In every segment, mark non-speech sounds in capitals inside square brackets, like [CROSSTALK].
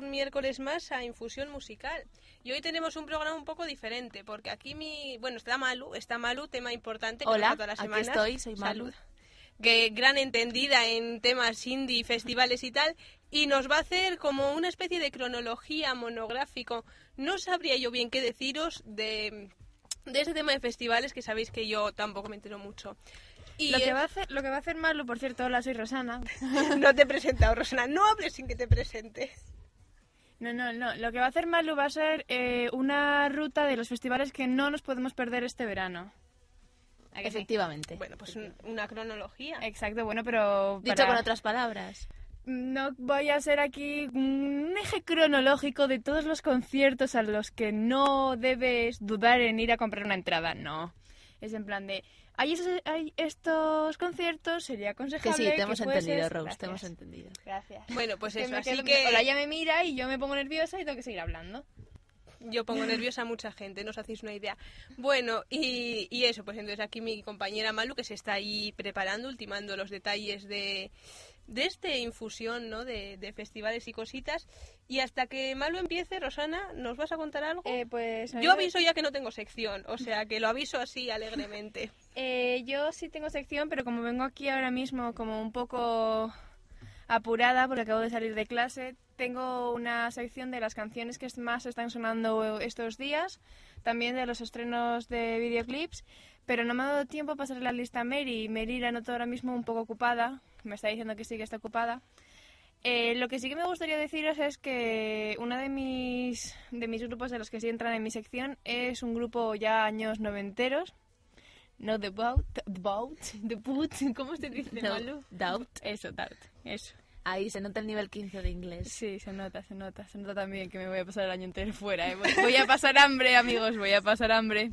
Un miércoles más a Infusión Musical. Y hoy tenemos un programa un poco diferente, porque aquí mi... Bueno, está Malu, está Malu, tema importante. que Hola, nos todas las aquí semanas. estoy, soy Malu. Salud. Que gran entendida en temas indie, festivales y tal. Y nos va a hacer como una especie de cronología monográfico. No sabría yo bien qué deciros de, de ese tema de festivales, que sabéis que yo tampoco me entero mucho. Y Lo que, va a hacer, lo que va a hacer Malu, por cierto, hola, soy Rosana. [LAUGHS] no te he presentado, Rosana. No hables sin que te presente. No, no, no. Lo que va a hacer Malu va a ser eh, una ruta de los festivales que no nos podemos perder este verano. ¿A que sí? Efectivamente. Bueno, pues un- una cronología. Exacto, bueno, pero... Dicho para- con otras palabras. No voy a ser aquí un eje cronológico de todos los conciertos a los que no debes dudar en ir a comprar una entrada. No. Es en plan de... Hay, esos- hay estos conciertos, sería Que aconsejable sí, te hemos entendido, Rose, Gracias. te hemos entendido. Gracias. Bueno, pues Que eso, me así quedo- que Hola, ya me mira y yo me pongo nerviosa y tengo que seguir hablando. yo pongo nerviosa a mucha gente, no os hacéis una idea. Bueno, y, y eso, pues entonces aquí mi compañera Malu que se está ahí preparando, ultimando los detalles de, de este infusión, ¿no? De, de festivales y cositas. Y hasta que Malu empiece, Rosana, ¿nos vas a contar algo? Eh, pues yo aviso ya que no tengo sección, o sea que lo aviso así alegremente. [LAUGHS] Eh, yo sí tengo sección, pero como vengo aquí ahora mismo como un poco apurada porque acabo de salir de clase, tengo una sección de las canciones que más están sonando estos días, también de los estrenos de videoclips, pero no me ha dado tiempo a pasar la lista a Mary. Mary la noto ahora mismo un poco ocupada, me está diciendo que sí que está ocupada. Eh, lo que sí que me gustaría deciros es que uno de mis, de mis grupos de los que sí entran en mi sección es un grupo ya años noventeros, no The Boat, The Boat, The Boot, [LAUGHS] ¿cómo se dice, No, Malu? doubt. Eso, Doubt, eso. Ahí se nota el nivel 15 de inglés. Sí, se nota, se nota, se nota también que me voy a pasar el año entero fuera, ¿eh? voy, voy a pasar hambre, amigos, voy a pasar hambre.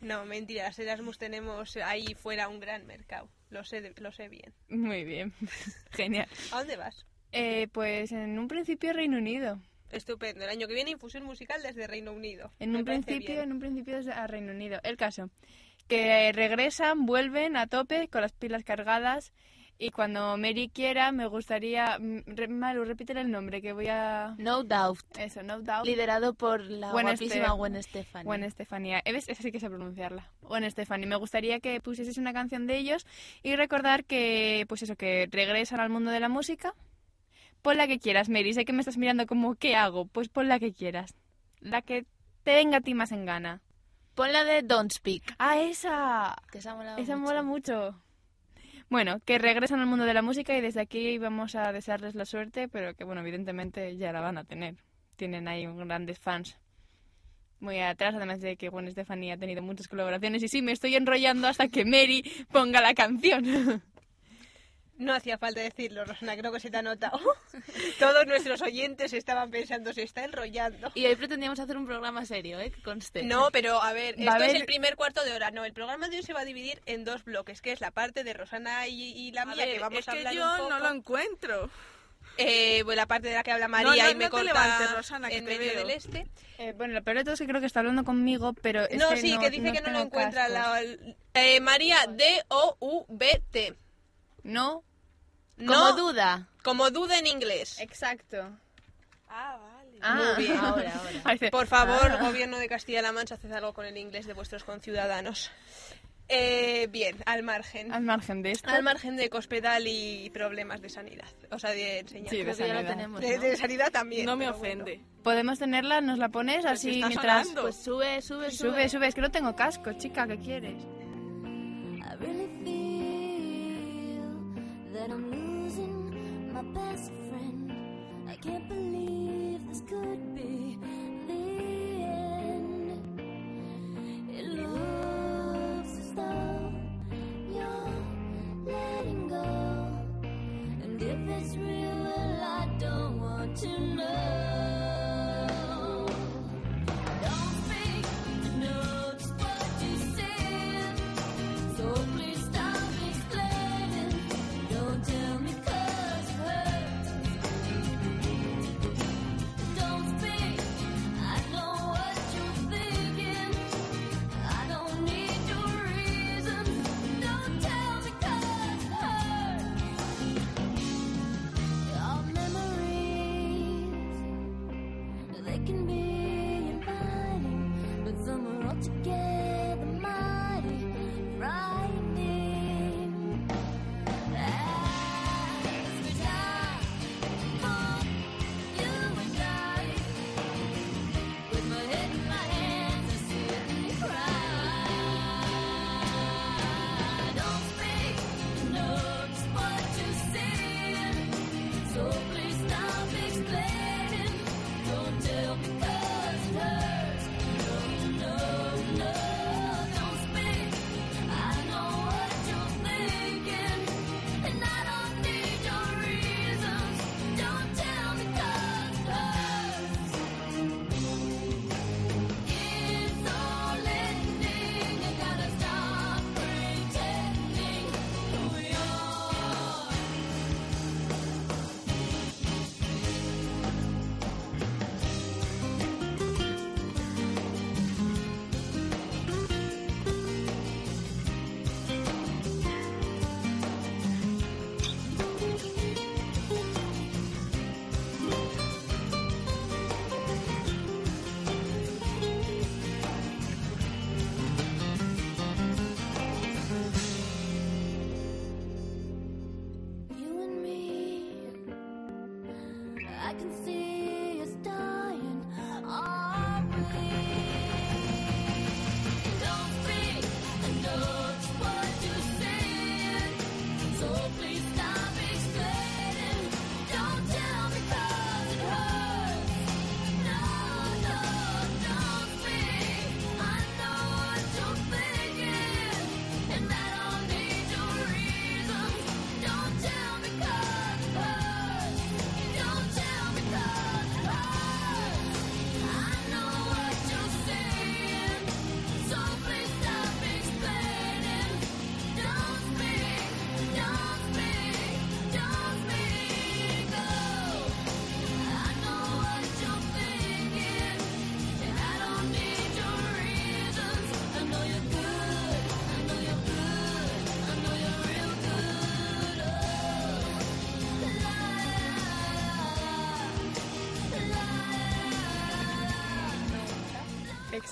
No, mentira, las Erasmus tenemos ahí fuera un gran mercado, lo sé, lo sé bien. Muy bien, [LAUGHS] genial. ¿A dónde vas? Eh, pues en un principio Reino Unido. Estupendo. El año que viene infusión musical desde Reino Unido. En un principio, bien. en un principio es a Reino Unido. El caso, que regresan, vuelven a tope con las pilas cargadas y cuando Mary quiera me gustaría... mm, re- Maru, repítele el nombre que voy a... No doubt. Eso, no doubt. Liderado por la Gwen guapísima Ste- Gwen Stefani. Gwen Estefanía. ¿Ves? Esa sí que sé pronunciarla. Gwen Stefani. Me gustaría que pusieses una canción de ellos y recordar que, pues eso, que regresan al mundo de la música. Pon la que quieras, Mary. Sé que me estás mirando como, ¿qué hago? Pues pon la que quieras. La que te venga a ti más en gana. Pon la de Don't Speak. ¡Ah, esa! Que esa mola Esa mucho. mola mucho. Bueno, que regresan al mundo de la música y desde aquí vamos a desearles la suerte, pero que bueno, evidentemente ya la van a tener. Tienen ahí grandes fans. Muy atrás, además de que Gwen Stefani ha tenido muchas colaboraciones. Y sí, me estoy enrollando hasta que Mary ponga la canción. [LAUGHS] No hacía falta decirlo, Rosana, creo que se te ha notado. [LAUGHS] Todos nuestros oyentes estaban pensando, se está enrollando. Y hoy pretendíamos hacer un programa serio, ¿eh? Que conste. No, pero a ver, esto es el primer cuarto de hora. No, el programa de hoy se va a dividir en dos bloques, que es la parte de Rosana y, y la A mía, ver, que vamos es a que hablar yo un poco. no lo encuentro. Eh, bueno, la parte de la que habla María no, y me no corta levantes, Rosana, que en te medio veo. del este. Eh, bueno, lo peor de todo es que creo que está hablando conmigo, pero es no, que sí, no, que dice que no lo encuentra. La, eh, María, D-O-U-B-T. No, Como No, duda. como duda en inglés. exacto. Ah, vale. Ah, Muy bien. Ahora, ahora. Por favor, Ah. gobierno de Castilla-La Mancha, haced algo con el inglés de vuestros conciudadanos. Eh, bien, al margen. Al margen de esto. Al margen de cospedal y problemas de sanidad. O sea, de enseñanza. Sí, de ya sanidad. tenemos, de, ¿no? de sanidad también. No me ofende. ¿Podemos tenerla? ¿Nos la pones así mientras...? sonando. Pues sube, sube, sube. Sube, sube, es que no tengo casco, chica, ¿qué quieres? That I'm losing my best friend. I can't believe this could be the end. It looks as though you're letting go. And if it's real, well, I don't want to know.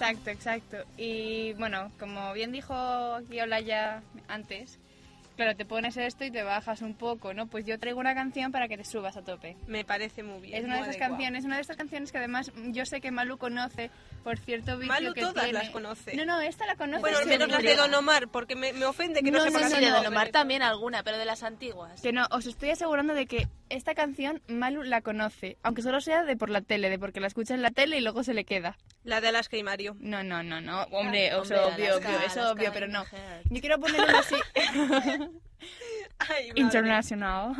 Exacto, exacto. Y bueno, como bien dijo aquí Olaya antes, claro, te pones esto y te bajas un poco, ¿no? Pues yo traigo una canción para que te subas a tope. Me parece muy bien. Es una de esas adecuado. canciones, una de estas canciones que además yo sé que Malu conoce por cierto vicio Malu que todas tiene. las conoce. No, no, esta la conoce. Bueno, al menos las de. Don Omar, porque me, me ofende que no, No, sepa no, Sí, cantar de no, Don Omar también alguna, pero de las antiguas. Que no, os estoy asegurando de que esta canción Malu la conoce, aunque solo sea de por la tele, de porque la escucha en la tele y luego se le queda. La de Alaska y Mario. No, no, no, no, hombre, o Hombre, obvio, Alaska, obvio, eso Alaska obvio, pero no. Yo quiero poner una así [LAUGHS] Ay, madre. internacional.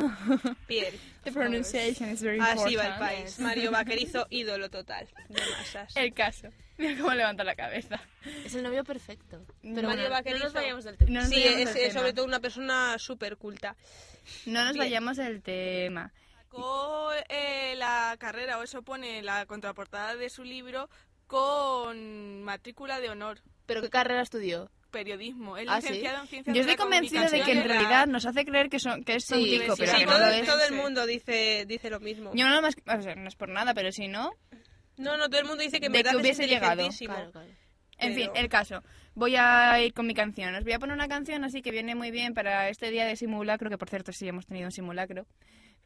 Piel. The pronunciation is very Así va el país. Mario Vaquerizo, ídolo total de masas. El caso. Mira cómo levanta la cabeza. Es el novio perfecto. Pero Mario bueno, no nos vayamos del tema. No Sí, es, es tema. sobre todo una persona súper culta. No nos Bien. vayamos del tema. Sacó eh, la carrera, o eso pone la contraportada de su libro, con matrícula de honor, ¿Pero qué carrera estudió? Periodismo. Es Ah, ¿sí? licenciado en ciencias Yo de la estoy convencida de que en realidad nos hace creer que, son, que es Sí, tontico, sí, pero sí, que todo, no lo sí. es. todo el Sí. mundo dice, dice lo mismo. Yo no, más, o sea, no es por nada, pero si no, No, no, todo el mundo dice que en De verdad que es hubiese llegado. inteligentísimo. Claro, claro. En fin, el caso. Voy a ir con mi canción. Os voy a poner una canción así que viene muy bien para este día de simulacro, que por cierto sí hemos tenido un simulacro.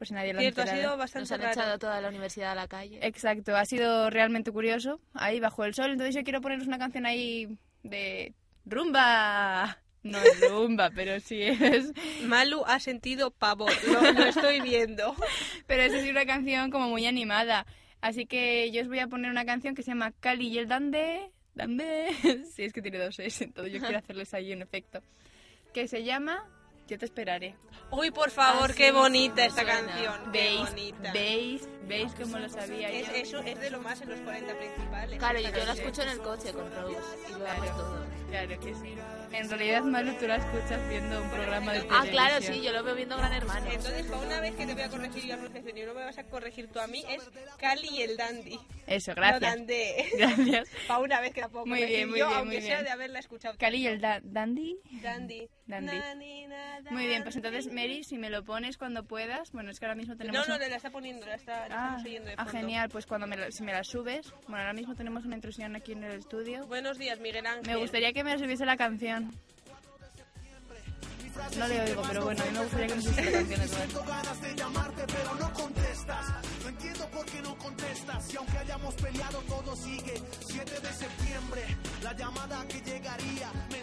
Si nadie lo ha Cierto, ha enterado. sido Nos bastante han raro. echado toda la universidad a la calle. Exacto, ha sido realmente curioso. Ahí bajo el sol. Entonces yo quiero poneros una canción ahí de rumba. No es rumba, pero sí es. Malu ha sentido pavor, lo, lo estoy viendo. Pero es una canción como muy animada. Así que yo os voy a poner una canción que se llama Cali y el Dande. Dande. sí, es que tiene dos S, entonces yo quiero hacerles ahí un efecto. Que se llama Yo te esperaré. Uy, por favor, Ah, qué bonita esta suena. canción. Qué ¿Veis? bonita. ¿Veis? ¿Veis cómo lo sabía Es, yo? eso es de lo más en los 40 principales. Claro, esta yo la escucho en el coche con Rose y lo Claro. todo. Claro que sí. En realidad, Malu, tú la escuchas viendo un programa de Ah, televisión. claro, sí, yo lo veo viendo Gran Hermano. Entonces, para una vez que te voy a corregir yo la pronunciación y no me vas a corregir tú a mí, es Cali y el Dandy. Eso, No gracias. Dandé. [LAUGHS] Gracias. [LAUGHS] para una vez que la puedo Muy corregir bien, muy yo, bien, aunque muy sea bien. de haberla escuchado. Cali y el da- Dandy. Dandy. Dandy. Muy bien, pues entonces, Mary, si me lo pones cuando puedas. Bueno, es que ahora mismo No, tenemos. no, un- le la está poniendo, la, está, Ah, estamos oyendo de ah, fondo. genial, pues cuando me la- si me la subes. Bueno, ahora mismo tenemos una intrusión aquí en el estudio. Buenos días, Miguel Ángel. Me gustaría que me subiese la canción. No le oigo, pero bueno, a mí me gustaría que me subiese la canción. Eduardo. ganas de llamarte, pero no contestas. No entiendo por qué no contestas. Y aunque hayamos peleado, todo sigue. 7 de septiembre, la llamada que llegaría. Me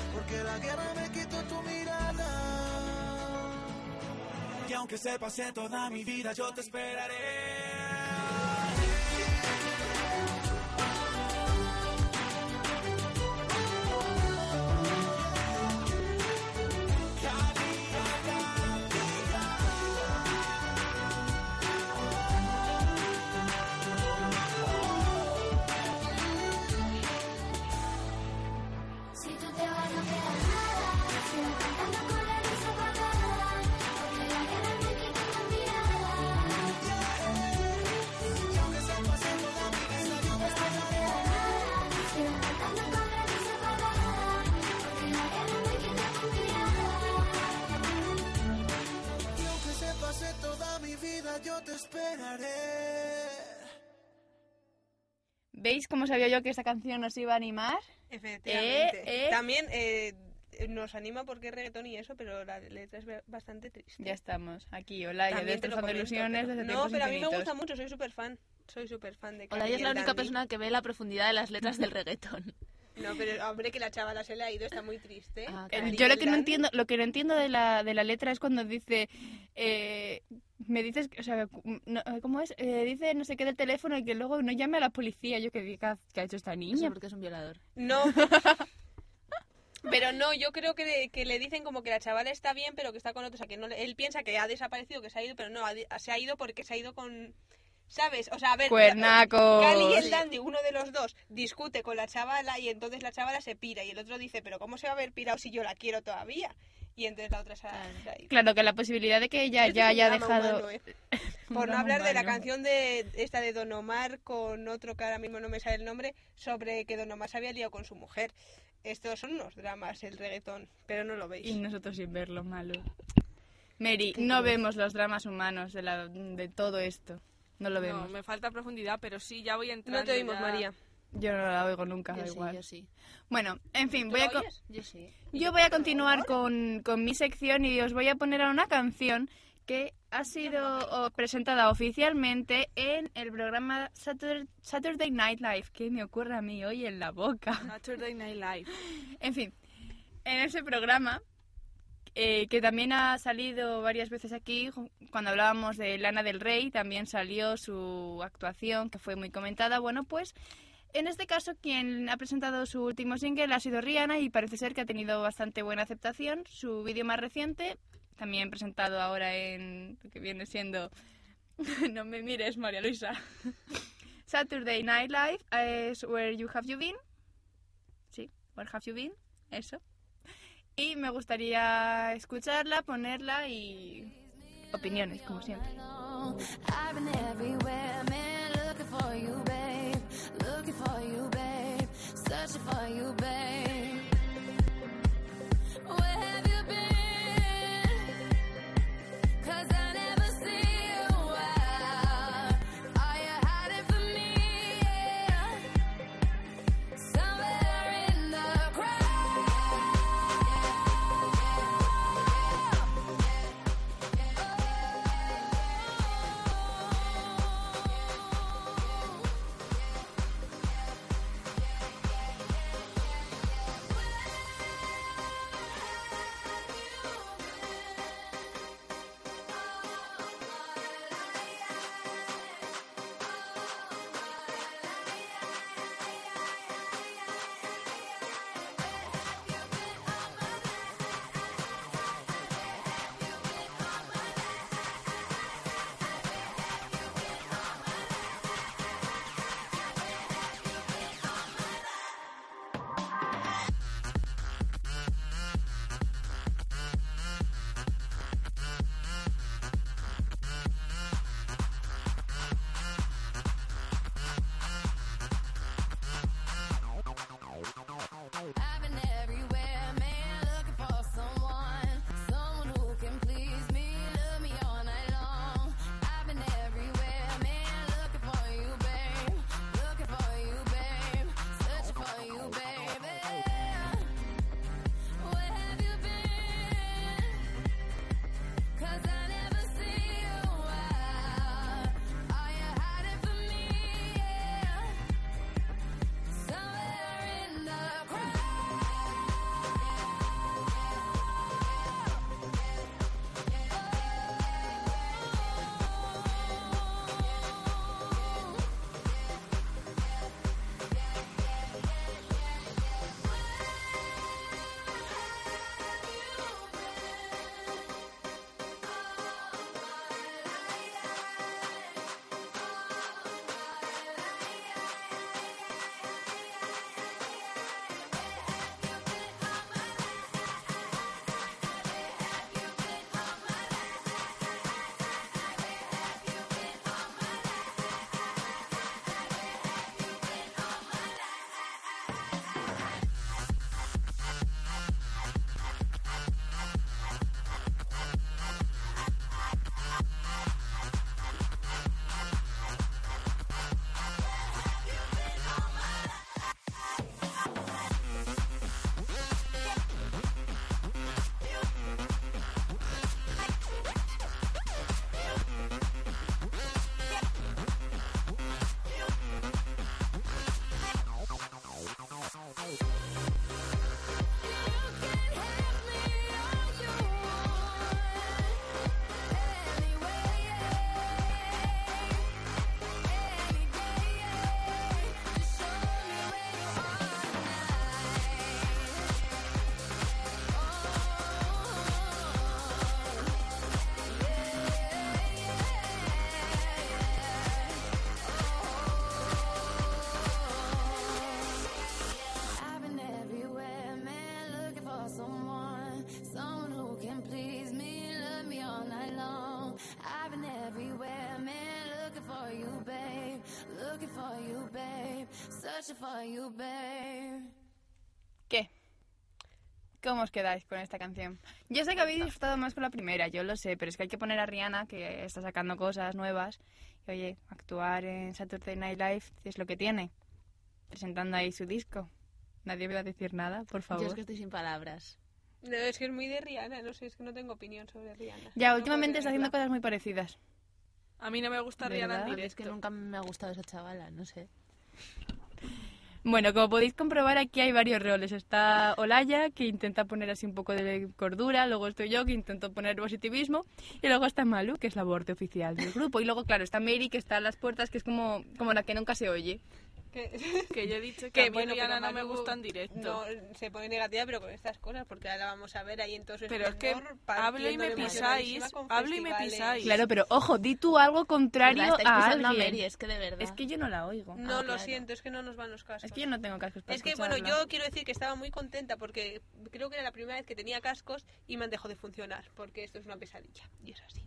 porque la guerra me quitó tu mirada. Y aunque se pase toda mi vida, yo te esperaré. ¿Veis cómo sabía yo que esta canción nos iba a animar? Efectivamente. Eh, eh. También eh, nos anima porque es reggaetón y eso, pero la letra es ba- bastante triste. Ya estamos, aquí, Olaya, destrozando comento, ilusiones pero- desde No, pero a mí me gusta mucho, soy súper fan. Soy súper fan de es la única Dandy. persona que ve la profundidad de las letras del reggaetón. [LAUGHS] No, pero hombre, que la chavala se le ha ido, está muy triste. Ah, claro. Yo lo que no entiendo, lo que no entiendo de la, de la letra es cuando dice, eh, me dices, o sea, no, ¿cómo es? Eh, dice no sé qué del teléfono y que luego no llame a la policía. Yo que diga, ¿qué ha hecho esta Eso niña? porque es un violador. No. [LAUGHS] Pero no, yo creo que le, que le dicen como que la chavala está bien, pero que está con otro. O sea, que no, le- él piensa que ha desaparecido, que se ha ido, pero no, ha di- se ha ido porque se ha ido con. ¿Sabes? O sea, a ver. Cuernacos. Cali y el Dandy, uno de los dos, discute con la chavala y entonces la chavala se pira. Y el otro dice, ¿pero cómo se va a haber pirado si yo la quiero todavía? Y entonces la otra se ha, Claro. que la posibilidad de que ella ya haya dejado... humano, ¿eh? [LAUGHS] Por no hablar de la canción de esta de Don Omar con otro que ahora mismo no me sale el nombre, sobre que Don Omar se había liado con su mujer. Estos son unos dramas, el reggaetón, pero no lo veis. Y nosotros sin verlo, malo. Mary, no vemos los dramas humanos de, la, de todo esto. No lo No, vemos. me falta profundidad, pero sí, ya voy entrando. No te oímos, ya. María. Yo no la oigo nunca, da sí, igual. yo sí. Bueno, en fin, ¿Tú voy a... Yo sí. Yo voy a continuar con, con mi sección y os voy a poner a una canción que ha sido presentada oficialmente en el programa Saturday, Saturday Night Live. ¿Qué me ocurre a mí hoy en la boca? Saturday Night Live. [LAUGHS] En fin, en ese programa, eh, que también ha salido varias veces aquí, cuando hablábamos de Lana del Rey, también salió su actuación, que fue muy comentada. Bueno, pues en este caso quien ha presentado su último single ha sido Rihanna y parece ser que ha tenido bastante buena aceptación. Su vídeo más reciente, también presentado ahora en lo que viene siendo... [LAUGHS] no me mires, María Luisa. [LAUGHS] Saturday Night Live es Where You Have You Been. Sí, Where Have You Been, eso. Y me gustaría escucharla, ponerla y opiniones, como siempre. ¿Qué? ¿Cómo os quedáis con esta canción? Yo sé que habéis disfrutado más con la primera, yo lo sé, pero es que hay que poner a Rihanna, que está sacando cosas nuevas. Y oye, actuar en Saturday Night Live es lo que tiene. Presentando ahí su disco. Nadie me va a decir nada, por Yo favor. es que estoy sin palabras. No, es que es muy de Rihanna, no sé, es que no tengo opinión sobre Rihanna. Ya, No últimamente está haciendo cosas muy parecidas. A mí no me gusta ¿Verdad? Rihanna en Es directo. que nunca me ha gustado esa chavala, no sé. Bueno, como podéis comprobar, aquí hay varios roles. Está Olaya, que intenta poner así un poco de cordura, luego estoy yo, que intento poner positivismo, y luego está Malu, que es la borde oficial del grupo. Y luego, claro, está Mary, que está a las puertas, que es como, como la que nunca se oye. Que, [LAUGHS] Que yo he dicho que, que a mí bueno, no me gusta en directo. No, se pone negativa, pero con estas cosas, porque ahora la vamos a ver ahí en todo su Pero es que hablo y me pisáis, hablo y me pisáis. Claro, pero ojo, di tú algo contrario a alguien. Mary, es que de verdad. Es que yo no la oigo. No, Ah, lo claro. siento, es que no nos van los cascos. Es que yo no tengo cascos para Es que, bueno, yo quiero decir que estaba muy contenta porque creo que era la primera vez que tenía cascos y me han dejado de funcionar, porque esto es una pesadilla, y es así.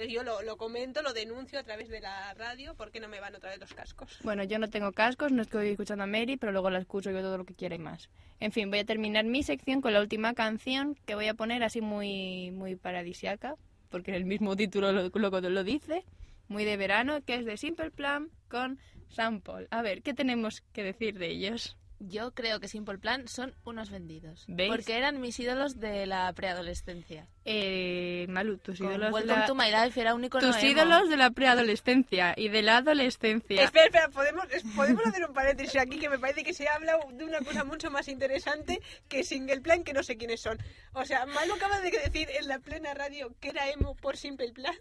Entonces yo lo, lo comento, lo denuncio a través de la radio, porque no me van otra vez los cascos. Bueno, yo no tengo cascos, no estoy escuchando a Mary, pero luego la escucho yo todo lo que quiera y más. En fin, voy a terminar mi sección con la última canción que voy a poner así muy, muy paradisiaca, porque el mismo título lo, lo, lo dice, muy de verano, que es de Simple Plan con Sample. A ver, ¿qué tenemos que decir de ellos? Yo creo que Simple Plan son unos vendidos. ¿Veis? Porque eran mis ídolos de la preadolescencia. Eh, Malu, tus Con ídolos, de Welcome la, to My Life era un icono tus emo. ídolos de la preadolescencia y de la adolescencia. [LAUGHS] Espera, espera, ¿podemos, es- podemos hacer un paréntesis aquí que me parece que se habla de una cosa mucho más interesante que Single Plan, que no sé quiénes son. O sea, Malu acaba de decir en la plena radio que era emo por Simple Plan.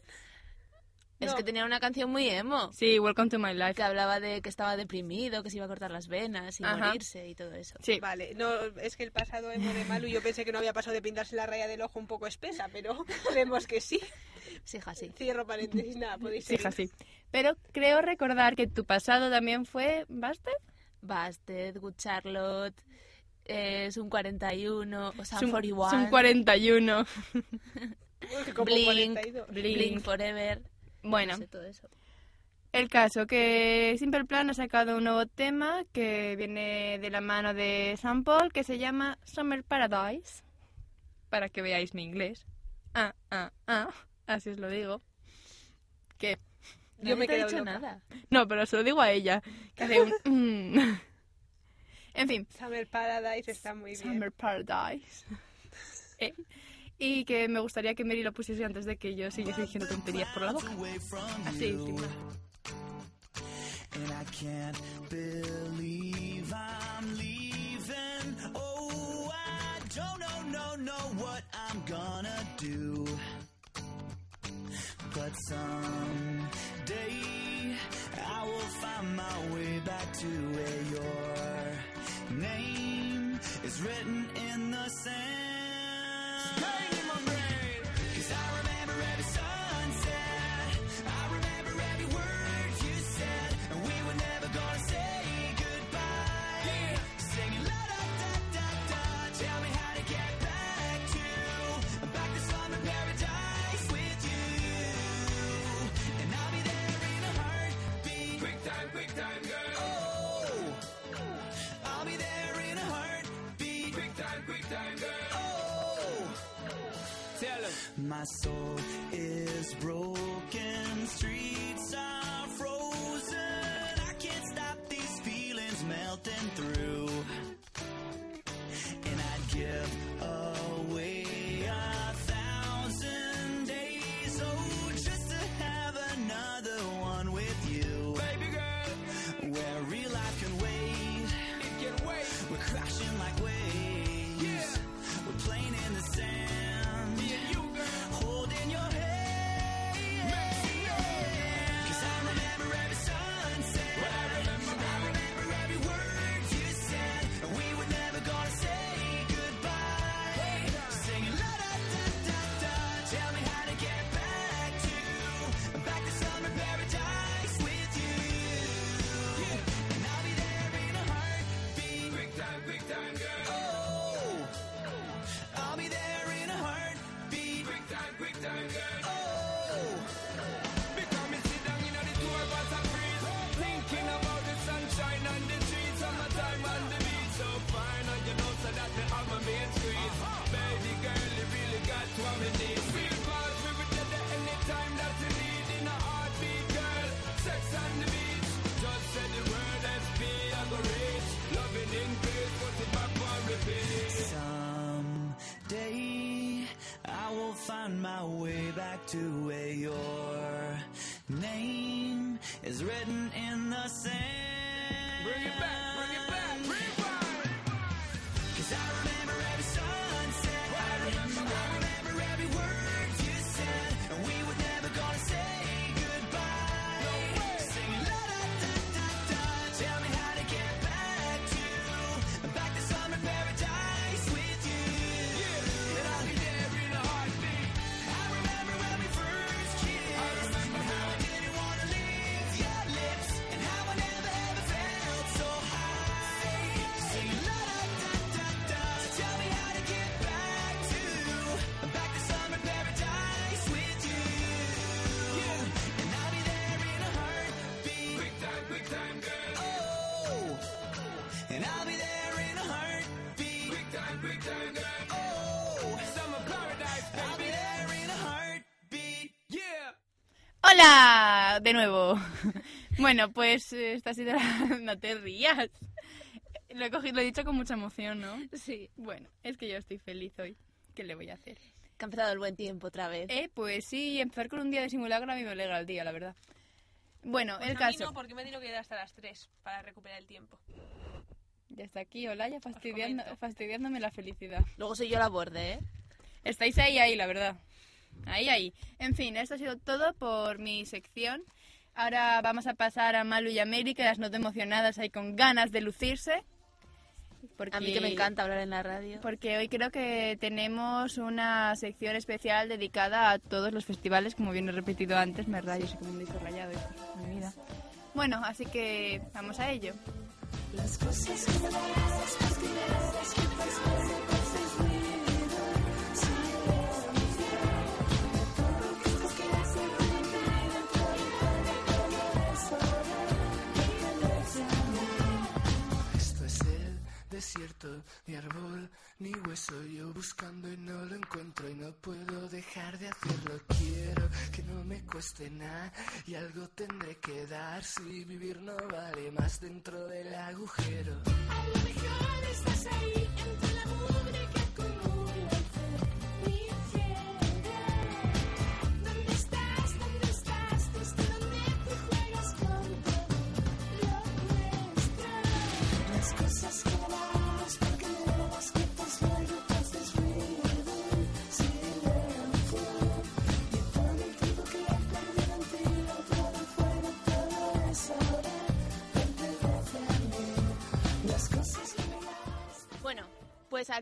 Es No. que tenía una canción muy emo. Sí, Welcome to My Life. Que hablaba de que estaba deprimido, que se iba a cortar las venas y Ajá. morirse y todo eso. Sí. Vale, no, es que el pasado emo de Malu yo pensé que no había pasado de pintarse la raya del ojo un poco espesa, pero [LAUGHS] vemos que sí. Sí, hija, sí. Cierro paréntesis, nada, podéis Sí, seguir. hija, sí. Pero creo recordar que tu pasado también fue Busted. Basted, Good Charlotte, eh, Sun 41, o sea, Son 41, son 41. Uy, como Blink, 42. Blink. Blink Forever. Bueno, no sé, todo eso. el caso que Simple Plan ha sacado un nuevo tema que viene de la mano de Sam Paul que se llama Summer Paradise. Para que veáis mi inglés. Ah, ah, ah. Así os lo digo. Que Yo me quedo dicho loca. nada. no, pero se lo digo a ella. Que hace un. [LAUGHS] mm. [LAUGHS] En fin, Summer Paradise está muy bien. Summer Paradise. Eh, Y que me gustaría que Mary lo pusiese antes de que yo siguiese diciendo tonterías por la boca. Así, sin más. Oh, do. But someday I will find my way back to where your name is written in the sand. Stay My soul to where your name is written in the sand. Bring it back, bring it back, ¡Hola! De nuevo. [LAUGHS] Bueno, pues eh, esta ha sido la... [LAUGHS] No te rías. Lo he, cogido, lo he dicho con mucha emoción, ¿no? Sí, Bueno, es que yo estoy feliz hoy. ¿Qué le voy a hacer? que ha empezado el buen tiempo otra vez. Eh, pues sí, empezar con un día de simulacro a mí me alegra el día, la verdad. Bueno, Pues el a mí caso. no, porque me he tenido que ir hasta las 3 para recuperar el tiempo. Ya está aquí, Olaya, fastidiando, fastidiándome la felicidad. Luego soy yo la borde, ¿eh? Estáis ahí, ahí, la verdad. Ahí, ahí. En fin, esto ha sido todo por mi sección. Ahora vamos a pasar a Malu y a Mary, que las noto emocionadas ahí con ganas de lucirse. Porque, A mí que me encanta hablar en la radio. Porque hoy creo que tenemos una sección especial dedicada a todos los festivales, como bien he repetido antes, me rayo, soy como un disco rayado, mi vida. Bueno, así que vamos a ello. Esto cueste nada y algo tendré que dar si vivir no vale más dentro del agujero. Bueno,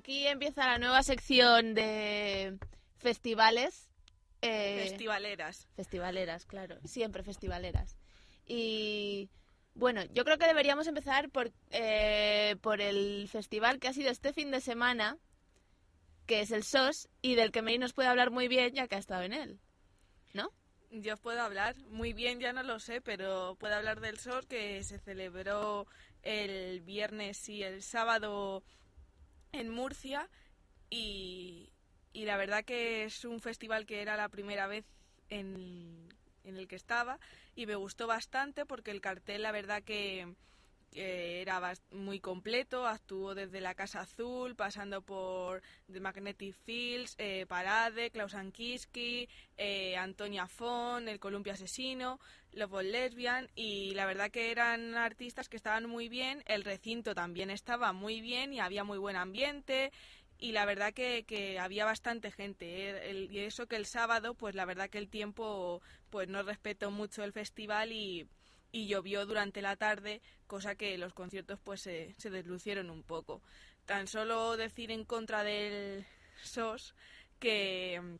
aquí empieza la nueva sección de festivales. eh, Festivaleras. Festivaleras, claro. Siempre festivaleras. Y bueno, yo creo que deberíamos empezar por, eh, por el festival que ha sido este fin de semana, que es el SOS, y del que Mary nos puede hablar muy bien ya que ha estado en él. ¿No? Yo puedo hablar, muy bien ya no lo sé, pero puedo hablar del SOS que se celebró el viernes y el sábado en Murcia y, y la verdad que es un festival que era la primera vez en, en el que estaba y me gustó bastante porque el cartel la verdad que, era muy completo, actuó desde la Casa Azul, pasando por The Magnetic Fields, eh, Parade, Klaus Ankiski, eh, Antonia Fon, El Columpio Asesino, Love Lesbian y la verdad que eran artistas que estaban muy bien, el recinto también estaba muy bien y había muy buen ambiente y la verdad que, que había bastante gente ¿eh? Y eso que el sábado pues la verdad que el tiempo pues no respetó mucho el festival y, y llovió durante la tarde cosa que los conciertos pues se, se deslucieron un poco tan solo decir en contra del SOS que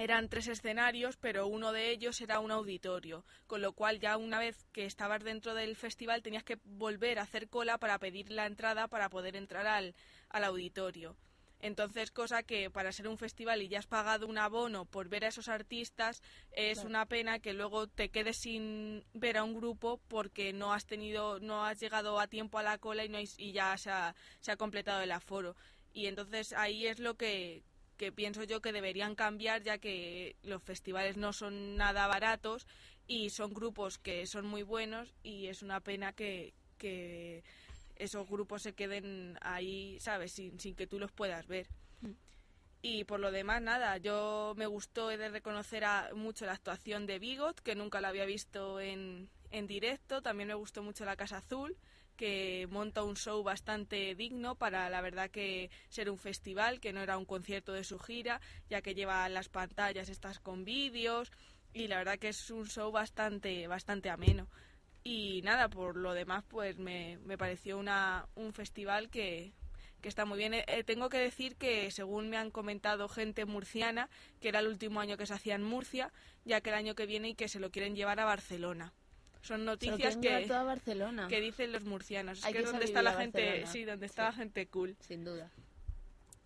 eran tres escenarios, pero uno de ellos era un auditorio, con lo cual ya una vez que estabas dentro del festival tenías que volver a hacer cola para pedir la entrada para poder entrar al, al auditorio. Entonces, cosa que para ser un festival y ya has pagado un abono por ver a esos artistas, es Claro. una pena que luego te quedes sin ver a un grupo porque no has tenido, no has llegado a tiempo a la cola y, no hay- y ya se ha, se ha completado el aforo. Y entonces ahí es lo que, que pienso yo que deberían cambiar ya que los festivales no son nada baratos y son grupos que son muy buenos y es una pena que, que esos grupos se queden ahí, ¿sabes? Sin, sin que tú los puedas ver. Y por lo demás, nada, yo me gustó, he de reconocer a- mucho la actuación de Bigot, que nunca la había visto en, en directo. También me gustó mucho la Casa Azul, que monta un show bastante digno para, la verdad, que ser un festival, que no era un concierto de su gira, ya que lleva las pantallas estas con vídeos. Y la verdad que es un show bastante, bastante ameno. Y nada, por lo demás, pues me, me pareció una, un festival que, que está muy bien. Eh, eh, tengo que decir que, según me han comentado gente murciana, que era el último año que se hacía en Murcia, ya que el año que viene y que se lo quieren llevar a Barcelona. Son noticias que, Barcelona. dicen los murcianos. Es Hay que, que es donde está la gente, Barcelona. sí, donde está Sí. la gente cool. Sin duda.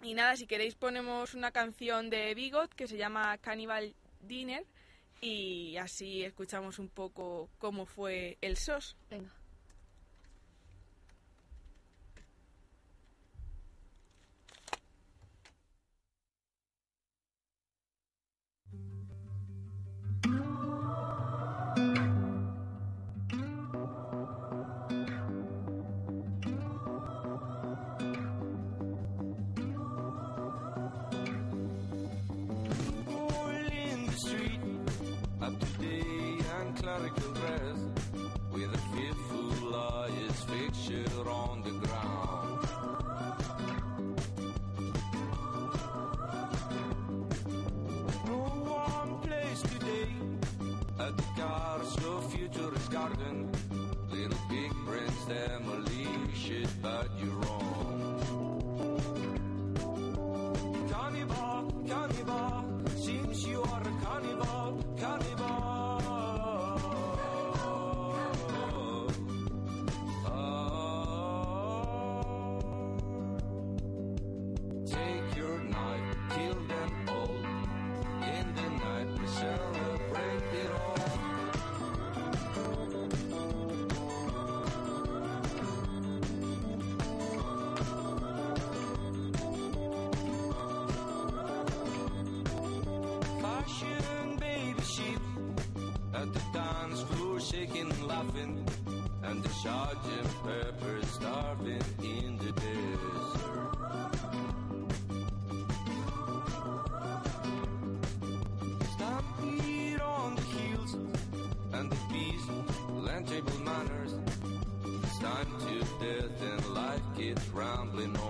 Y nada, si queréis ponemos una canción de Bigot que se llama Cannibal Dinner y así escuchamos un poco cómo fue el SOS. Venga. Sergeant Pepper starving in the desert. Stampede on the heels, and the beast, land table manners. It's time to death, and life keeps rambling on.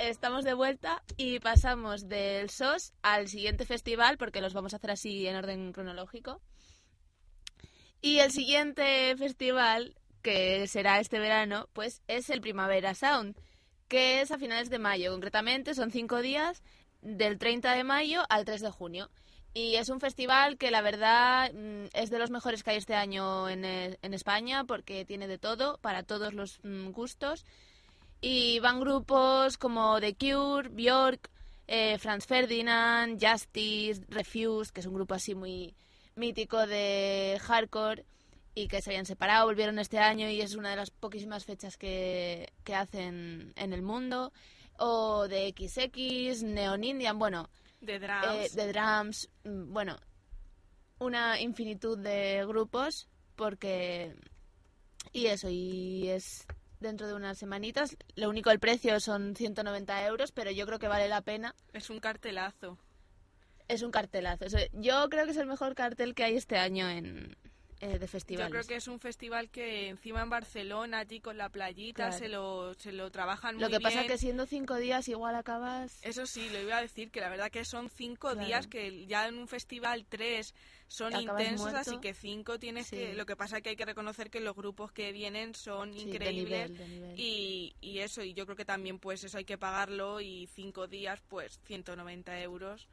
Estamos de vuelta y pasamos del SOS al siguiente festival porque los vamos a hacer así en orden cronológico. Y el siguiente festival, que será este verano, pues es el Primavera Sound, que es a finales de mayo. Concretamente son cinco días, del 30 de mayo al 3 de junio. Y es un festival que la verdad mm, es de los mejores que hay este año en, eh, en España porque tiene de todo, para todos los mm, gustos. Y van grupos como The Cure, Björk, eh, Franz Ferdinand, Justice, Refuse, que es un grupo así muy mítico de hardcore y que se habían separado, volvieron este año y es una de las poquísimas fechas que, que hacen en el mundo. O de XX, Neon Indian, bueno, De drums. eh, de drums, mm, bueno, una infinitud de grupos porque y eso y es dentro de unas semanitas. Lo único el precio son 190 euros pero yo creo que vale la pena. Es un cartelazo. es un cartelazo. Yo creo que es el mejor cartel que hay este año en, eh, de Yo festivales. creo que es un festival que encima en Barcelona, allí con la playita, Claro. se, lo, se lo trabajan Lo muy que pasa bien. que siendo cinco días igual acabas... Eso sí, lo iba a decir, que la verdad que son cinco Claro. días que ya en un festival tres son Acabas intensos, muerto. así que cinco tienes Sí. que... Lo que pasa que hay que reconocer que los grupos que vienen son Sí, de increíbles nivel, de nivel. Y, y eso, y yo creo que también pues eso hay que pagarlo y cinco días pues 190 euros.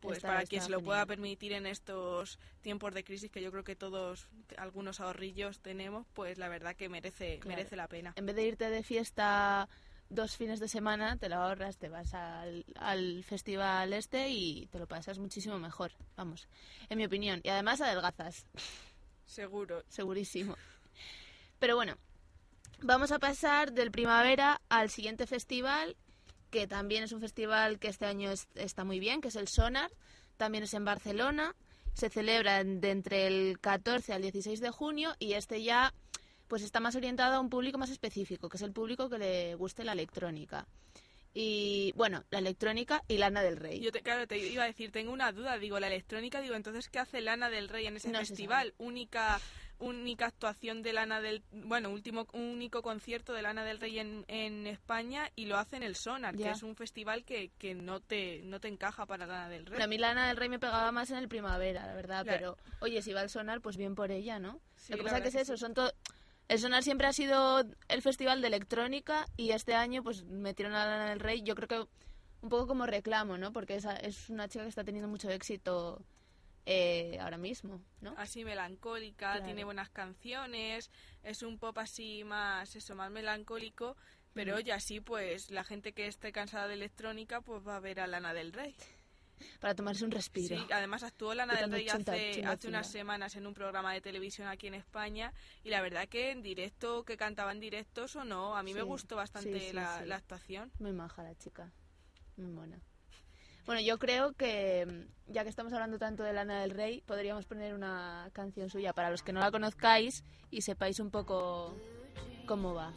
Pues Está- para quien se lo pueda permitir en estos tiempos de crisis que yo creo que todos algunos ahorrillos tenemos, pues la verdad que merece Claro. merece la pena. En vez de irte de fiesta dos fines de semana, te lo ahorras, te vas al, al festival este y te lo pasas muchísimo mejor, vamos, en mi opinión. Y además adelgazas, Seguro. segurísimo. Pero bueno, vamos a pasar del primavera al siguiente festival, que también es un festival que este año es- está muy bien, que es el Sonar. También es en Barcelona. Se celebra de entre el 14 al 16 de junio y este ya pues está más orientado a un público más específico, que es el público que le guste la electrónica. Y bueno, la electrónica y Lana del Rey. Yo te, claro, te iba a decir, tengo una duda, digo, la electrónica, digo, entonces, ¿qué hace Lana del Rey en ese No festival? Única única actuación de Lana del bueno último único concierto de Lana del Rey en, en España y lo hace en el Sonar que es un festival que, que no te no te encaja para Lana del Rey a mí Lana del Rey me pegaba más en el primavera, la verdad. Claro. Pero, oye, si va al sonar, pues bien por ella, ¿no? Sí, Lo que pasa que es eso, son todo... El sonar siempre ha sido el festival de electrónica y este año pues metieron a Lana del Rey, yo creo que un poco como reclamo, ¿no? Porque esa es una chica que está teniendo mucho éxito eh, ahora mismo, ¿no? así melancólica Claro. tiene buenas canciones es un pop así más eso más melancólico pero Mm. oye así pues la gente que esté cansada de electrónica pues va a ver a Lana del Rey Para tomarse un respiro. Sí, además actuó Lana del Rey hace, chunga, hace unas semanas en un programa de televisión aquí en España y la verdad que en directo, que cantaba en directo, sonó. A mí me Sí, gustó bastante sí, sí, la, la actuación. Muy maja la chica. Muy mona. Bueno, yo creo que mm, ya que estamos hablando tanto de Lana del Rey, podríamos poner una canción suya para los que no la conozcáis y sepáis un poco cómo va.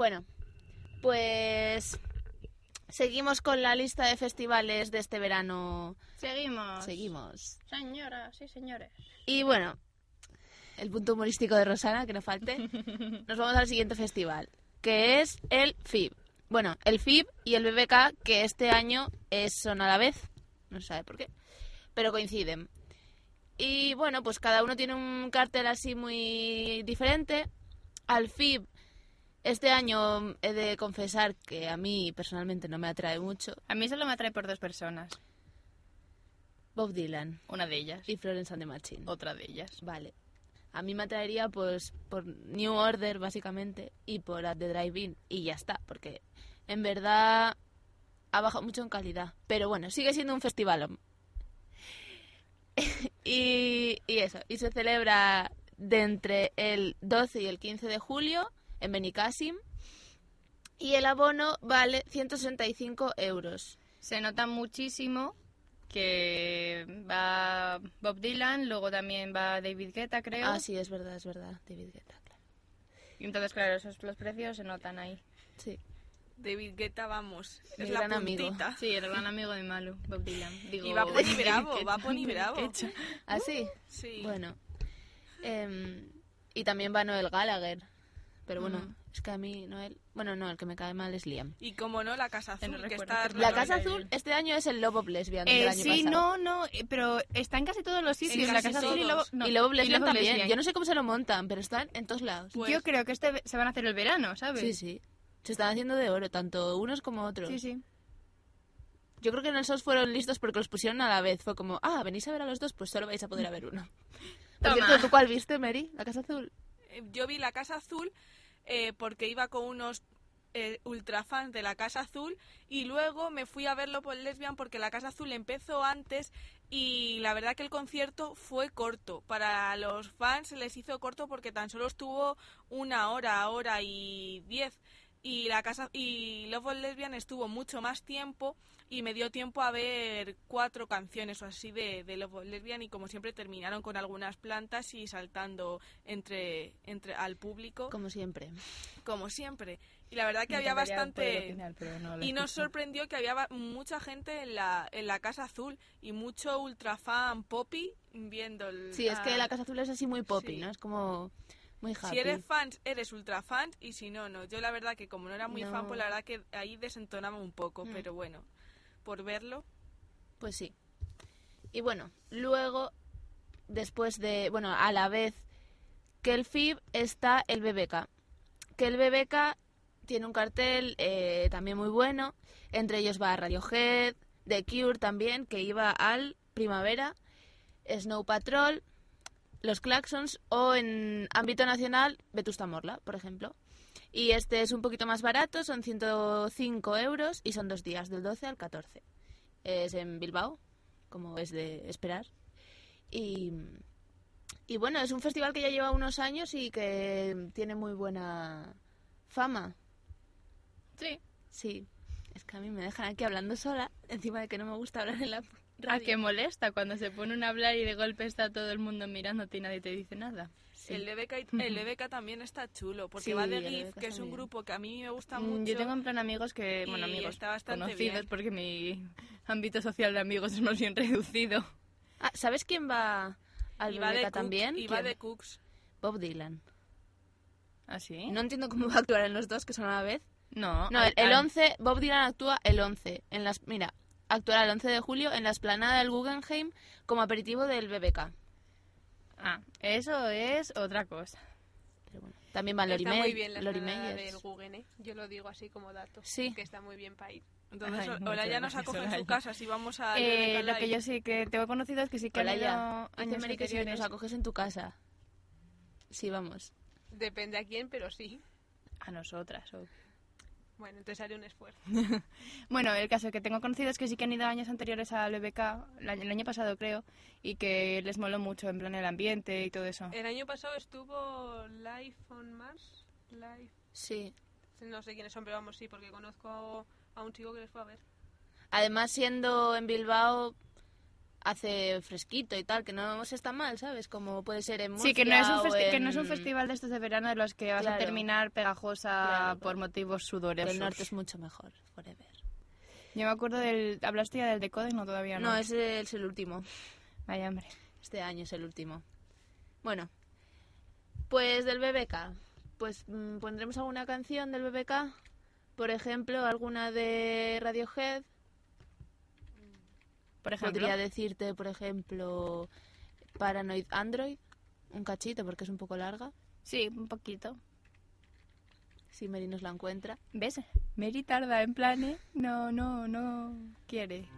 Bueno, pues seguimos con la lista de festivales de este verano. Seguimos. Seguimos. Señoras y señores. Y bueno, el punto humorístico de Rosana, que no falte. [LAUGHS] Nos vamos al siguiente festival, que es el FIB. Bueno, el FIB y el BBK, que este año es, son a la vez. No se sabe por qué. Pero coinciden. Y bueno, pues cada uno tiene un cartel así muy diferente. Al FIB, este año he de confesar que a mí personalmente no me atrae mucho. A mí solo me atrae por dos personas. Bob Dylan Una de ellas. y Florence and the Machine. Otra de ellas. Vale. A mí me atraería pues por New Order básicamente y por At the Drive-In y ya está, porque en verdad ha bajado mucho en calidad. Pero bueno, sigue siendo un festival. [LAUGHS] y, y eso, y se celebra de entre el 12 y el 15 de julio en Benicassim y el abono vale 165 euros. Se nota muchísimo que va Bob Dylan, luego también va David Guetta, creo. Ah, sí, es verdad, es verdad, David Guetta, claro. Y entonces, claro, esos, los precios se notan ahí. Sí. David Guetta, vamos, Mi es la gran amigo. puntita. Sí, el gran amigo de Malu, Bob Dylan. Digo, Y va Pony Bravo, va Pony Bravo. ¿Ah, sí? Sí. Bueno. Em, y también va Noel Gallagher. Pero bueno, Mm. es que a mí Noel... Bueno, no, el que me cae mal es Liam. Y como no, la Casa no Azul, que recuerdo está... La No, Casa no, Azul no. este año es el Love of Lesbian Eh, del año sí, pasado. no, no, eh, pero está en casi todos los sitios. En la Casa Azul y Lobo, no, y Love of Lesbian Love of también. Lesbian. Yo no sé cómo se lo montan, pero están en todos lados. Pues- Yo creo que este se van a hacer el verano, ¿sabes? Sí, sí. Se están haciendo de oro, tanto unos como otros. Sí, sí. Yo creo que en el SOS fueron listos porque los pusieron a la vez. Fue como, ah, venís a ver a los dos, pues solo vais a poder a ver uno. [LAUGHS] Por Toma. cierto, ¿tú cuál viste, Mary? ¿La Casa Azul? Eh, Yo vi la Casa Azul eh, porque iba con unos eh, ultrafans de la Casa Azul y luego me fui a verlo por Lesbian porque la Casa Azul empezó antes y la verdad que el concierto fue corto. Para los fans les hizo corto porque tan solo estuvo una hora, hora y diez. Y la casa y Love of Lesbian estuvo mucho más tiempo y me dio tiempo a ver cuatro canciones o así de, de Love of Lesbian y como siempre terminaron con algunas plantas y saltando entre, entre al público Como siempre. como siempre. Y la verdad que Me había bastante... opinar, pero no lo Y nos escucho. [LAUGHS] sorprendió que había mucha gente en la, en la Casa Azul y mucho ultra fan poppy viendo el... Sí, es que la Casa Azul es así muy poppy, Sí. ¿no? Es como muy happy. Si eres fan, eres ultra fan y si no, no. Yo la verdad que como no era muy No. fan, pues la verdad que ahí desentonaba un poco, Mm. pero bueno, por verlo. Pues sí. Y bueno, luego, después de, bueno, a la vez que el FIB está el BBK. Que el BBK tiene un cartel eh, también muy bueno. Entre ellos va Radiohead, The Cure también, que iba al Primavera, Snow Patrol, Los Claxons o en ámbito nacional Vetusta Morla, por ejemplo. Y este es un poquito más barato, son 105 euros y son dos días, del 12 al 14 es en Bilbao, como es de esperar. Y, y bueno, es un festival que ya lleva unos años y que tiene muy buena fama. Sí. Sí, es que a mí me dejan aquí hablando sola, encima de que no me gusta hablar en la ¿A qué molesta cuando se ponen a hablar y de golpe está todo el mundo mirándote y nadie te dice nada? El EBK también está chulo, porque Sí, va de GIF, que es un bien. grupo que a mí me gusta Mm, mucho. Yo tengo en plan amigos que, bueno, amigos está bastante conocidos, bien. porque mi ámbito social de amigos es más bien reducido. Ah, ¿Sabes quién va al de BBK también? Y de Cooks. Bob Dylan. ¿Ah, sí? No entiendo cómo va a actuar en los dos, que son a la vez. No, No, al- el al- 11, Bob Dylan actúa el 11. En las, mira, actuará el 11 de julio en la esplanada del Guggenheim como aperitivo del BBK. Ah, eso es otra cosa. Pero bueno, también va Lori, está May- muy bien la Lori esplanada Meyers. del Guggen, ¿eh? Yo lo digo así como dato. Sí. Que está muy bien para ir. Entonces, Ay, muchas Olaya nos gracias, acoge en su Olaya. casa si vamos a Eh, lo que yo sí que tengo conocido es que sí que han Hola, ido ya. Dice años Mary que si nos acoges en tu casa. Sí, vamos. Depende a quién, pero sí. A nosotras. o- Bueno, entonces haré un esfuerzo. [LAUGHS] Bueno, el caso que tengo conocido es que sí que han ido años anteriores al BBK, el año, el año pasado creo, y que les moló mucho en plan el ambiente y todo eso. El año pasado estuvo Life on Mars. Life. Sí. No sé quiénes son, pero vamos, sí, porque conozco a un chico que les fue a ver. Además, siendo en Bilbao, hace fresquito y tal, que no se está mal, ¿sabes? Como puede ser en Sí, que no, es un Murcia festi- que no es un festival de estos de verano de los que vas a terminar pegajosa Claro, por motivos sudorosos. El norte es mucho mejor, forever. Yo me acuerdo del... ¿Hablaste ya del Decodec? No, todavía no. No, ese es el último. Vaya, hombre. Este año es el último. Bueno, pues del BBK. Pues mm, pondremos alguna canción del BBK. Por ejemplo, alguna de Radiohead. Por ejemplo. Podría decirte, por ejemplo, Paranoid Android. Un cachito porque es un poco larga. Sí, un poquito. Si Mary nos la encuentra. ¿Ves? Mary tarda en plan, ¿eh? No, no, no quiere.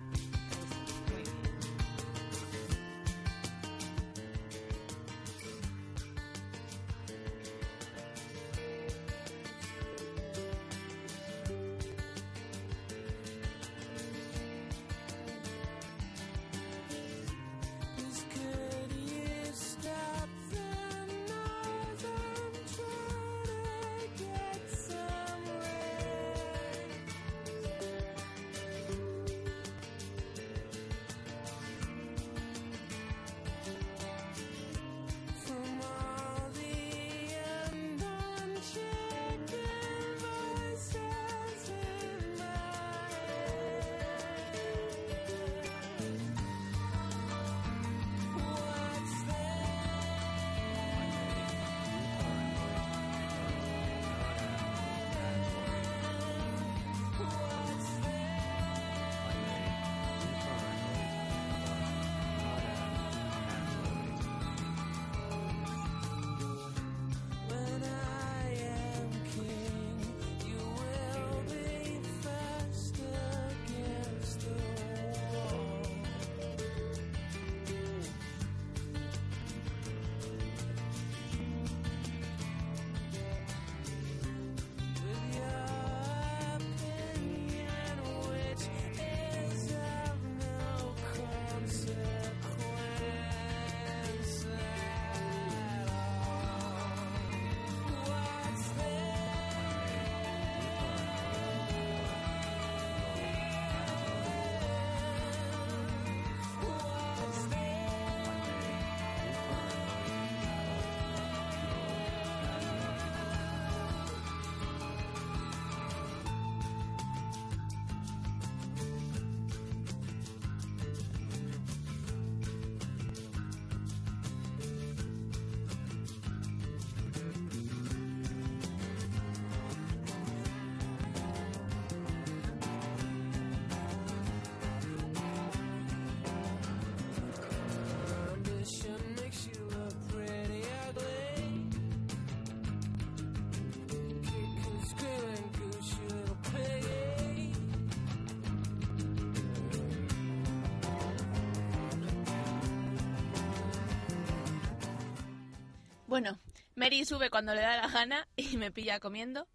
Bueno, Mary sube cuando le da la gana y me pilla comiendo.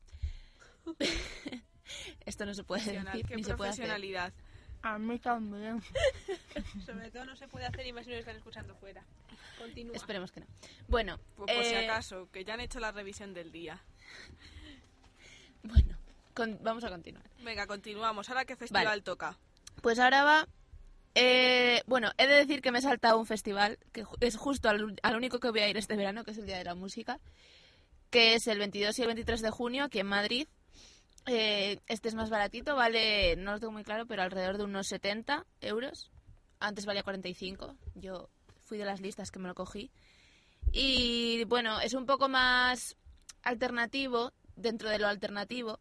[LAUGHS] Esto no se puede decir qué ni se puede hacer. A mí también. [LAUGHS] Sobre todo no se puede hacer y más si están escuchando fuera. Continúa. Esperemos que no. Bueno, Pues por si eh, acaso, que ya han hecho la revisión del día. [LAUGHS] bueno con- vamos a continuar. Venga, continuamos. Ahora qué festival Vale. toca. Pues ahora va. Eh, bueno, he de decir que me he saltado un festival que es justo al, al único que voy a ir este verano, que es el Día de la Música, que es el 22 y el 23 de junio aquí en Madrid. Eh, este es más baratito, vale, no lo tengo muy claro, pero alrededor de unos 70 euros. Antes valía 45. Yo fui de las listas que me lo cogí. Y bueno, es un poco más alternativo, dentro de lo alternativo.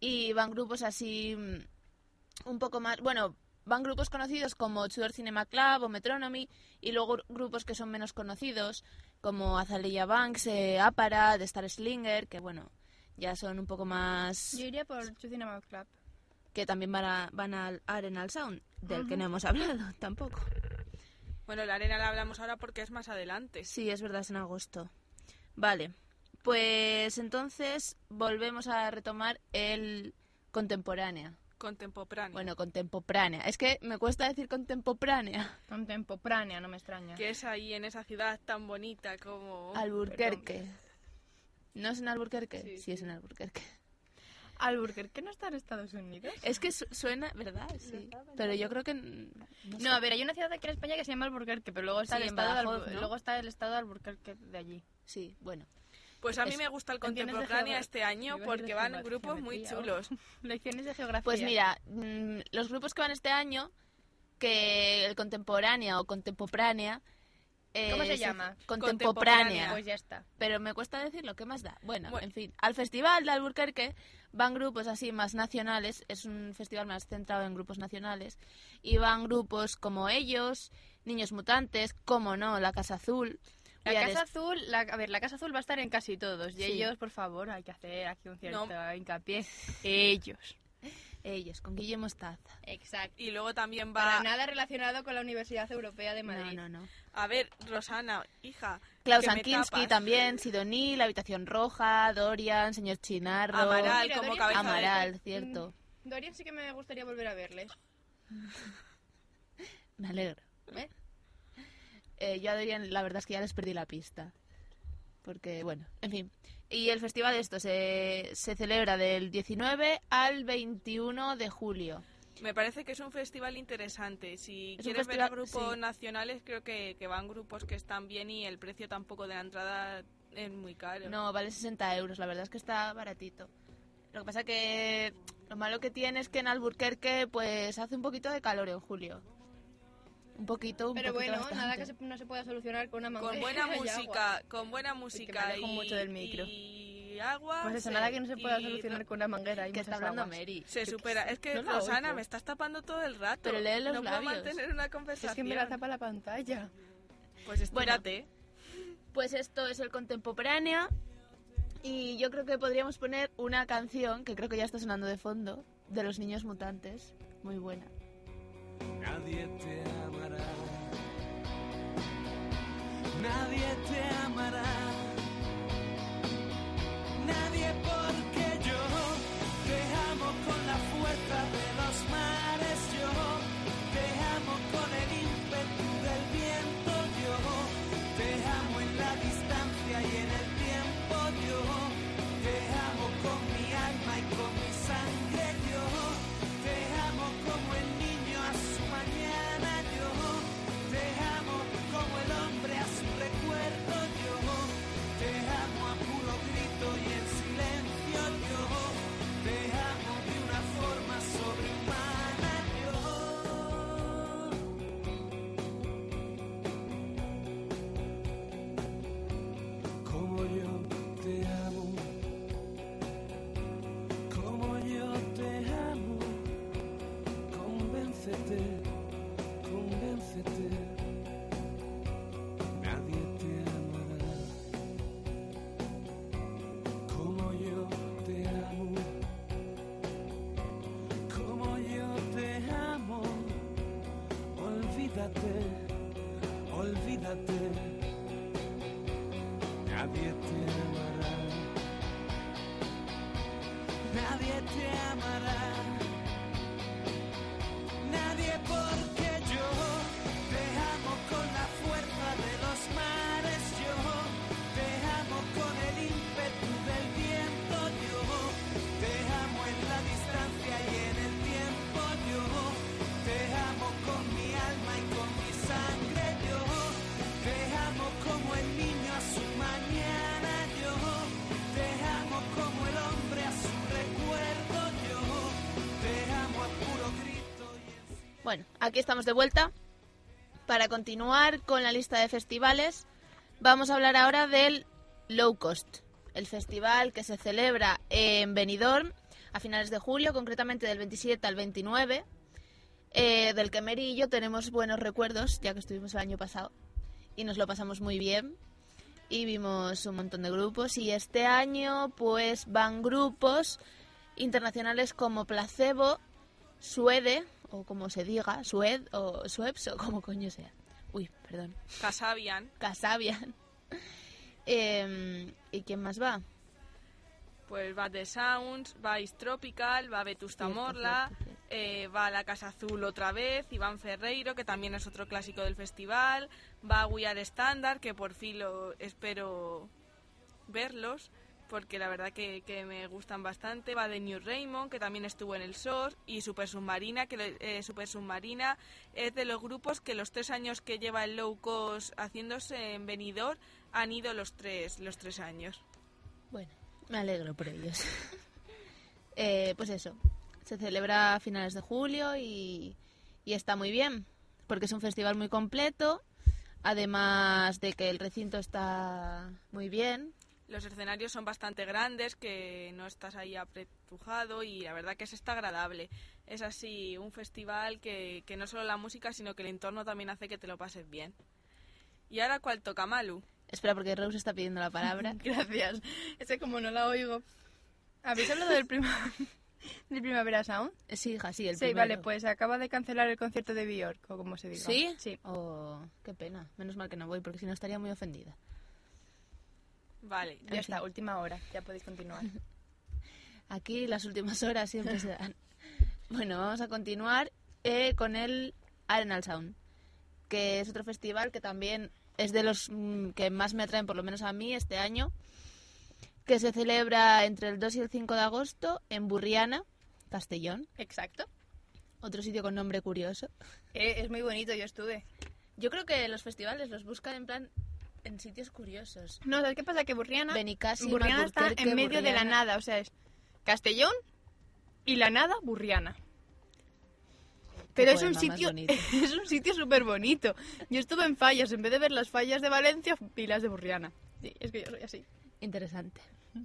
Y van grupos así mm, un poco más, bueno, van grupos conocidos como Tudor Cinema Club o Metronomy y luego gru- grupos que son menos conocidos como Azalea Banks, eh, Apara, The Star Slinger, que bueno, ya son un poco más Yo iría por Two Cinema Club. que también van, a- van al Arenal Sound, del que no hemos [LAUGHS] hablado tampoco. Bueno, la arena la hablamos ahora porque es más adelante. Sí, es verdad, es en agosto. Vale, pues entonces volvemos a retomar el contemporánea. Contemporáneo. Bueno, contemporánea. Es que me cuesta decir contemporánea. Contemporánea, no me extraña. Que es ahí en esa ciudad tan bonita como... Alburquerque. ¿No es en Alburquerque? Sí, Sí, es en Alburquerque. Albuquerque no está en Estados Unidos. Es que su- suena, ¿verdad? Sí. Pero yo creo que... No, sé. No, a ver, hay una ciudad aquí en España que se llama Albuquerque, pero luego está, Sí, el, en estado luego está el estado de Albuquerque de allí. Sí, bueno. Pues a mí Es- me gusta el contemporánea este año porque van grupos muy chulos. [LAUGHS] Lecciones de geografía. Pues mira, mm, los grupos que van este año, que el contemporánea o contemporánea... eh, ¿Cómo se llama? Contemporánea. Pues ya está. Pero me cuesta decirlo, ¿qué más da? Bueno, Bueno. en fin. Al festival de Albuquerque van grupos así más nacionales, es un festival más centrado en grupos nacionales, y van grupos como ellos, Niños Mutantes, como no, La Casa Azul. La Casa Azul, la, a ver, la Casa Azul va a estar en casi todos. Y Sí. ellos, por favor, hay que hacer aquí un cierto No. hincapié. [LAUGHS] Ellos. Ellos, con Guillermo Mostaza. Exacto. Y luego también Para va... nada relacionado con la Universidad Europea de No, Madrid. no, no. A ver, Rosana, hija. Klaus Ankinski también, Sidoní, La Habitación Roja, Dorian, Señor Chinarro. Amaral, Mira, como Dorian cabeza de- Amaral, cierto. Mm, Dorian sí que me gustaría volver a verles. [LAUGHS] Me alegro. ¿Eh? Eh, yo a Dorian, la verdad es que ya les perdí la pista. Porque, bueno, en fin. Y el festival de esto se, se celebra del 19 al 21 de julio. Me parece que es un festival interesante. Si Es quieres ver a grupos sí. nacionales, creo que, que van grupos que están bien y el precio tampoco de la entrada es muy caro. No, vale 60 euros. La verdad es que está baratito. Lo que pasa que lo malo que tiene es que en Albuquerque pues hace un poquito de calor en julio. Un poquito, un Pero poquito bueno, bastante. nada que se- no se pueda solucionar con una Con manguera buena [LAUGHS] y agua. música, con buena música y, mucho del micro. y agua. Pues eso, se- nada que no se pueda solucionar con una manguera que está hablando aguas. Mary. Se supera. Es que, No Rosana, oigo. me estás tapando todo el rato. Pero lee los no labios. puedo mantener una conversación. es que me la tapa la pantalla. Pues estírate. Pues esto es el contemporánea y yo creo que podríamos poner una canción que creo que ya está sonando de fondo de los niños mutantes, muy buena. Nadie te amará. Nadie te amará. Nadie porque yo te amo con aquí estamos de vuelta. Para continuar con la lista de festivales, vamos a hablar ahora del Low Cost, el festival que se celebra en Benidorm a finales de julio, concretamente del 27 al 29, eh, del que Mary y yo tenemos buenos recuerdos, ya que estuvimos el año pasado y nos lo pasamos muy bien y vimos un montón de grupos y este año pues van grupos internacionales como Placebo, Suede, o como se diga, Sued o Sueps o como coño sea. Uy, perdón. Casabian. Casabian. [LAUGHS] Em, ¿Y quién más va? Pues va The Sounds, va Is Tropical, va Vetusta Morla, eh, va La Casa Azul otra vez, Iván Ferreiro, que también es otro clásico del festival, va We Are Standard, que por fin lo espero verlos, porque la verdad que, que me gustan bastante. Va de New Raymond, que también estuvo en el SOR, y Super Submarina, que eh, Super Submarina es de los grupos que los tres años que lleva el low cost haciéndose en Benidorm han ido los tres, los tres años. Bueno, me alegro por ellos. [LAUGHS] Eh, pues eso, se celebra a finales de julio y está muy bien, porque es un festival muy completo, además de que el recinto está muy bien. Los escenarios son bastante grandes, que no estás ahí apretujado y la verdad que se está agradable. Es así un festival que, que no solo la música, sino que el entorno también hace que te lo pases bien. ¿Y ahora cuál toca, Malu? Espera, porque Rose está pidiendo la palabra. [LAUGHS] Gracias. Es que como no la oigo. ¿Habéis hablado del, prima... [LAUGHS] del Primavera Sound? Sí, hija, sí, el sí, primero. vale, pues acaba de cancelar el concierto de Bjork, o como se diga. ¿Sí? Sí. Oh, qué pena. Menos mal que no voy, porque si no estaría muy ofendida. Vale. Ya está, última hora. Ya podéis continuar. [LAUGHS] Aquí las últimas horas siempre se dan. Bueno, vamos a continuar eh, con el Arenal Sound, que es otro festival que también es de los mm, que más me atraen, por lo menos a mí, este año, que se celebra entre el 2 y el 5 de agosto en Burriana, Castellón, Exacto. otro sitio con nombre curioso. Eh, es muy bonito, yo estuve. Yo creo que los festivales los buscan en plan en sitios curiosos. No, ¿sabes qué pasa? Que Burriana, está en medio de la nada. O sea, es Castellón y la nada, Burriana. Pero es un sitio [LAUGHS] es un sitio súper bonito. Yo estuve en fallas, en vez de ver las fallas de Valencia, vi las de Burriana. Sí, es que yo soy así. Interesante.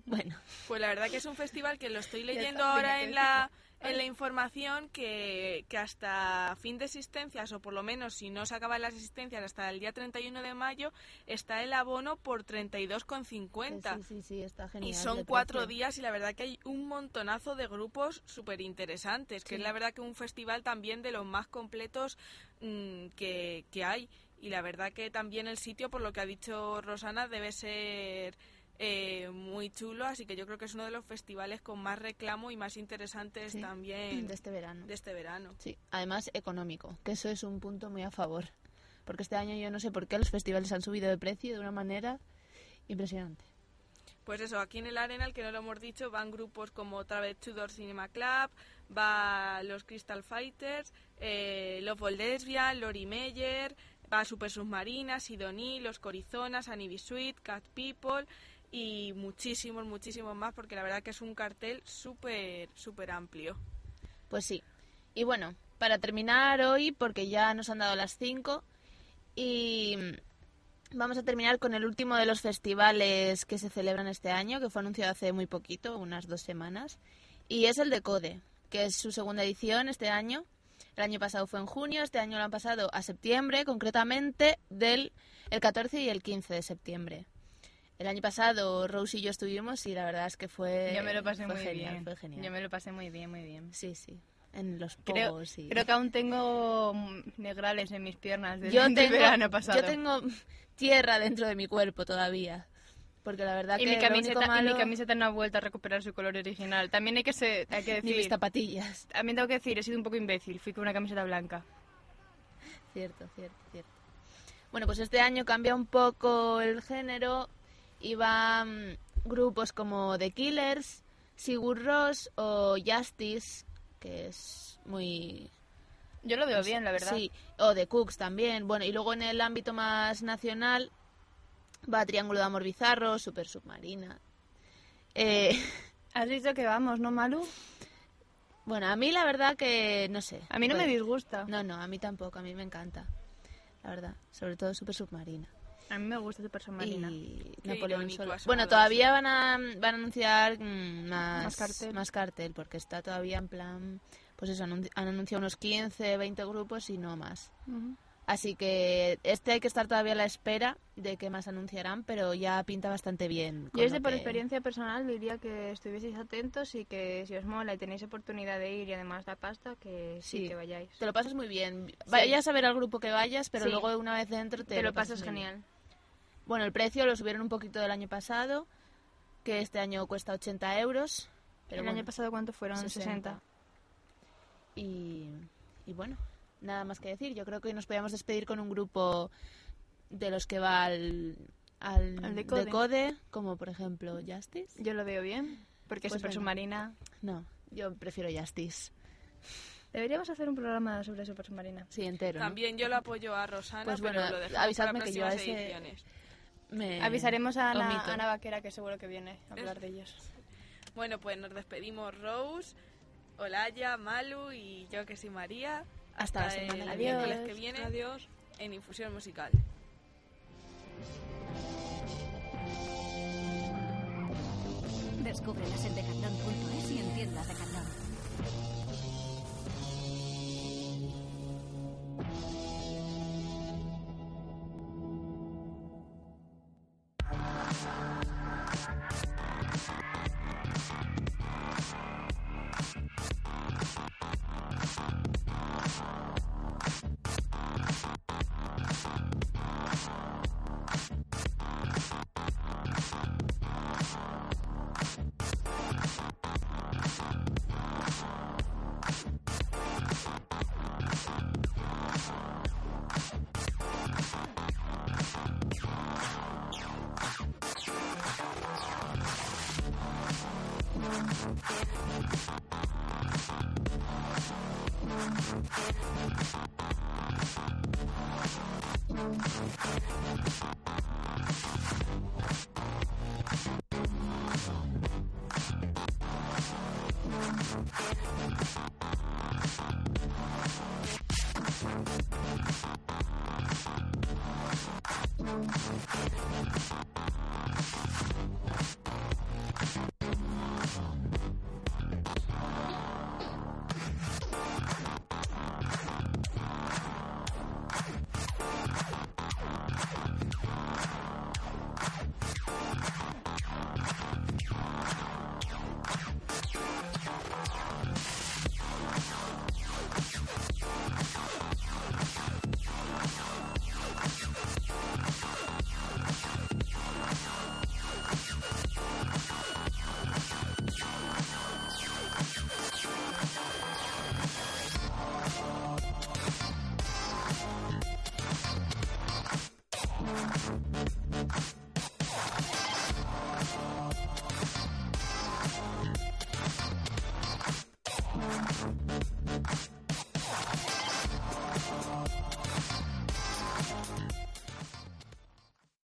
Bueno, Pues la verdad que es un festival que lo estoy leyendo está, ahora en la, en la información que, que hasta fin de existencias, o por lo menos si no se acaban las existencias hasta el día 31 de mayo, está el abono por 32,50. sí, sí, sí, está genial. Y son cuatro precio. días y la verdad que hay un montonazo de grupos súper interesantes, que Sí. es la verdad que un festival también de los más completos mm, que, que hay. Y la verdad que también el sitio, por lo que ha dicho Rosana, debe ser eh, muy chulo, así que yo creo que es uno de los festivales con más reclamo y más interesantes Sí, también de este verano. de este verano. Sí, además económico, que eso es un punto muy a favor. Porque este año yo no sé por qué los festivales han subido de precio de una manera impresionante. Pues eso, aquí en el Arenal, que no lo hemos dicho, van grupos como otra vez Tudor Cinema Club, va los Crystal Fighters, eh, Love All Lesbian, Lori Meyer, va Super Submarina, Sidoní, Los Corizonas, Anibisuit, Cat People y muchísimos, muchísimos más, porque la verdad que es un cartel súper, súper amplio. Pues sí. Y bueno, para terminar hoy, porque ya nos han dado las 5, y vamos a terminar con el último de los festivales que se celebran este año, que fue anunciado hace muy poquito, unas dos semanas, y es el de Code, que es su segunda edición este año. El año pasado fue en junio, este año lo han pasado a septiembre, concretamente del el 14 y el 15 de septiembre. El año pasado Rose y yo estuvimos y la verdad es que fue Yo me lo pasé fue muy genial, bien. fue genial. Yo me lo pasé muy bien, muy bien. Sí, sí. En los Creo, pogos y... creo que aún tengo negrales en mis piernas del, yo [LAUGHS] tengo, verano pasado. yo tengo tierra dentro de mi cuerpo todavía. Porque la verdad y, que mi lo camiseta, y mi camiseta no ha vuelto a recuperar su color original. También hay que, ser, hay que ni mis decir... zapatillas. También tengo que decir, he sido un poco imbécil. Fui con una camiseta blanca. Cierto, cierto, cierto. Bueno, pues este año cambia un poco el género y van grupos como The Killers, Sigur Rós o Justice, que es muy... Yo lo veo bien, la verdad. Sí, o The Cooks también. Bueno, y luego en el ámbito más nacional va Triángulo de Amor Bizarro, Super Submarina. Eh, [LAUGHS] Has dicho que vamos, ¿no, Malu? bueno, a mí la verdad que no sé. A mí no me Pues- disgusta. No, no, a mí tampoco, a mí me encanta. La verdad, sobre todo Super Submarina. A mí me gusta Super Submarina. Y Napoleón Solo. Bueno, todavía van a, van a anunciar mm, más, Más cartel. más cartel, porque está todavía en plan. Pues eso, anunci- han anunciado unos 15, 20 grupos y no más. Así que este hay que estar todavía a la espera de qué más anunciarán, pero ya pinta bastante bien. Yo desde por que- experiencia personal diría que estuvieseis atentos y que si os mola y tenéis oportunidad de ir y además da pasta, que sí, Sí. que vayáis. Te lo pasas muy bien. Vayas a ver al grupo que vayas, pero Sí. luego una vez dentro te, Te, lo pasas bien. Bueno, el precio lo subieron un poquito del año pasado, que este año cuesta 80 euros. Pero ¿El bueno, año pasado cuánto fueron? 60. 60. Y, y bueno, nada más que decir. Yo creo que hoy nos podíamos despedir con un grupo de los que va al, al, Al Decode. Decode, como por ejemplo Justice. Yo lo veo bien, porque Pues Super venga. Submarina... No, yo prefiero Justice. Deberíamos hacer un programa sobre Super Submarina. Sí, entero. ¿no? También yo lo apoyo a Rosana, Pues pero bueno, lo avisadme para que yo a ese- ediciones. Me Avisaremos a Ana. Ana Vaquera, que seguro que viene a hablar de ellos. Bueno, pues nos despedimos Rose, Olaya, Malu y yo que soy María. Hasta la semana el que miércoles viene. que viene. Adiós. En Infusión Musical. Descúbrelas en decathlon.es y en tiendas Decathlon.